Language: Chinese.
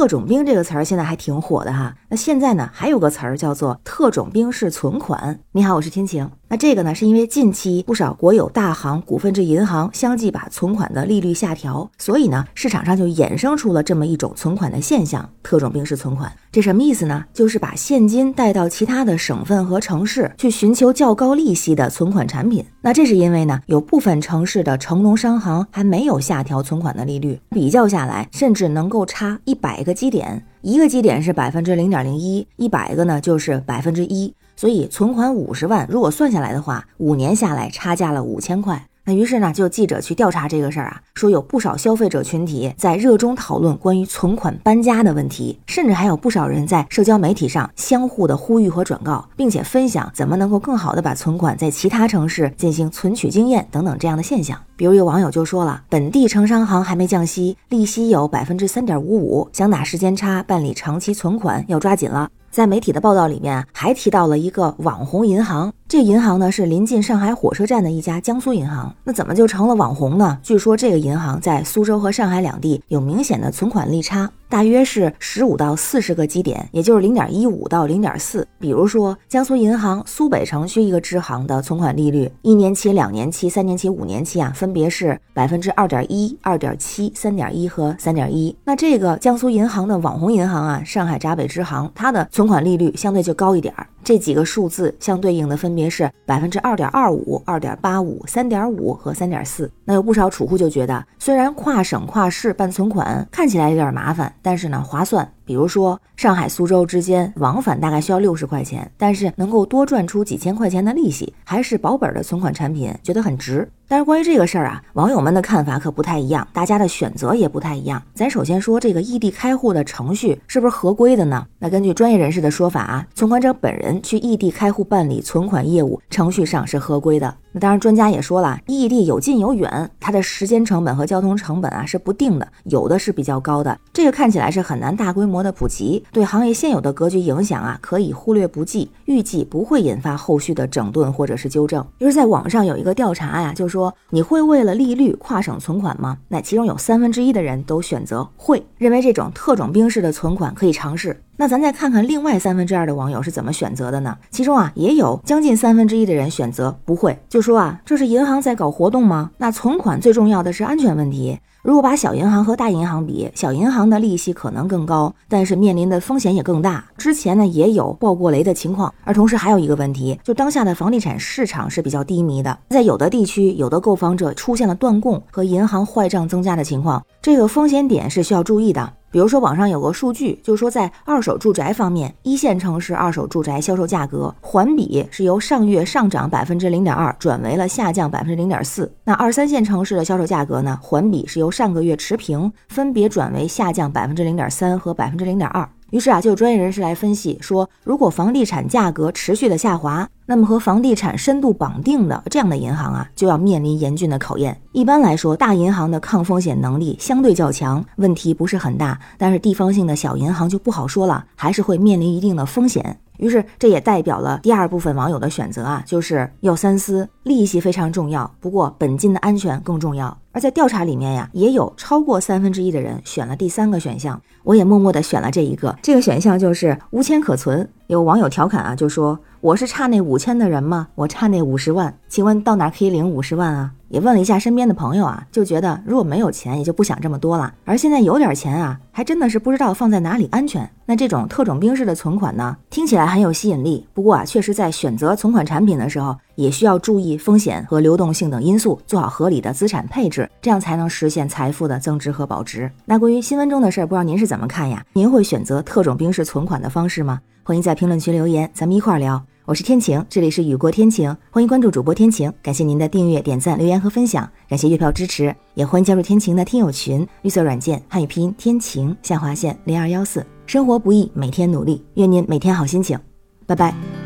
特种兵这个词儿现在还挺火的哈。那现在呢，还有个词儿叫做特种兵式存款。你好，我是天晴。那这个呢，是因为近期不少国有大行、股份制银行相继把存款的利率下调，所以呢，市场上就衍生出了这么一种存款的现象——特种兵式存款。这什么意思呢？就是把现金带到其他的省份和城市去寻求较高利息的存款产品。那这是因为呢，有部分城市的城农商行还没有下调存款的利率，比较下来，甚至能够差一百个基点，一个基点是百分之零点零一，一百个呢就是百分之一。所以存款五十万，如果算下来的话，五年下来差价了五千块。于是呢，就记者去调查这个事儿啊，说有不少消费者群体在热衷讨论关于存款搬家的问题，甚至还有不少人在社交媒体上相互的呼吁和转告，并且分享怎么能够更好的把存款在其他城市进行存取经验等等这样的现象。比如有网友就说了，本地城商行还没降息，利息有百分之三点五五，想打时间差办理长期存款要抓紧了。在媒体的报道里面，还提到了一个网红银行。这银行呢是临近上海火车站的一家江苏银行。那怎么就成了网红呢？据说这个银行在苏州和上海两地有明显的存款利差。大约是十五到四十个基点，也就是零点一五到零点四。比如说，江苏银行苏北城区一个支行的存款利率，一年期、两年期、三年期、五年期啊，分别是百分之二点一、二点七、三点一和三点一。那这个江苏银行的网红银行啊，上海闸北支行，它的存款利率相对就高一点儿。这几个数字相对应的分别是百分之二点二五、二点八五、三点五和三点四。那有不少储户就觉得，虽然跨省跨市办存款看起来有点麻烦。但是呢，划算。比如说，上海苏州之间往返大概需要六十块钱，但是能够多赚出几千块钱的利息，还是保本的存款产品，觉得很值。但是关于这个事儿啊，网友们的看法可不太一样，大家的选择也不太一样。咱首先说这个异地开户的程序是不是合规的呢？那根据专业人士的说法啊，存款者本人去异地开户办理存款业务，程序上是合规的。那当然，专家也说了，异地有近有远，它的时间成本和交通成本啊是不定的，有的是比较高的。这个看起来是很难大规模的普及，对行业现有的格局影响啊可以忽略不计，预计不会引发后续的整顿或者是纠正。就是在网上有一个调查呀，就。说你会为了利率跨省存款吗？那其中有三分之一的人都选择会，认为这种特种兵式的存款可以尝试。那咱再看看另外三分之二的网友是怎么选择的呢？其中啊也有将近三分之一的人选择不会，就说啊这是银行在搞活动吗？那存款最重要的是安全问题。如果把小银行和大银行比，小银行的利息可能更高，但是面临的风险也更大。之前呢也有爆过雷的情况，而同时还有一个问题，就当下的房地产市场是比较低迷的，在有的地区，有的购房者出现了断供和银行坏账增加的情况，这个风险点是需要注意的。比如说，网上有个数据，就是说在二手住宅方面，一线城市二手住宅销售价格环比是由上月上涨百分之零点二，转为了下降百分之零点四。那二三线城市的销售价格呢，环比是由上个月持平，分别转为下降百分之零点三和百分之零点二。于是啊，就有专业人士来分析说，如果房地产价格持续的下滑，那么和房地产深度绑定的这样的银行啊，就要面临严峻的考验。一般来说，大银行的抗风险能力相对较强，问题不是很大。但是地方性的小银行就不好说了，还是会面临一定的风险。于是，这也代表了第二部分网友的选择啊，就是要三思，利息非常重要，不过本金的安全更重要。而在调查里面呀，也有超过三分之一的人选了第三个选项，我也默默的选了这一个，这个选项就是无钱可存。有网友调侃啊，就说我是差那五千的人吗？我差那五十万，请问到哪可以领五十万啊？也问了一下身边的朋友啊，就觉得如果没有钱，也就不想这么多了。而现在有点钱啊，还真的是不知道放在哪里安全。那这种特种兵式的存款呢，听起来很有吸引力。不过啊，确实在选择存款产品的时候，也需要注意风险和流动性等因素，做好合理的资产配置，这样才能实现财富的增值和保值。那关于新闻中的事儿，不知道您是怎么看呀？您会选择特种兵式存款的方式吗？欢迎在评论区留言，咱们一块儿聊。我是天晴，这里是雨过天晴，欢迎关注主播天晴，感谢您的订阅、点赞、留言和分享，感谢月票支持，也欢迎加入天晴的听友群，绿色软件汉语拼音天晴下划线零二幺四，生活不易，每天努力，愿您每天好心情，拜拜。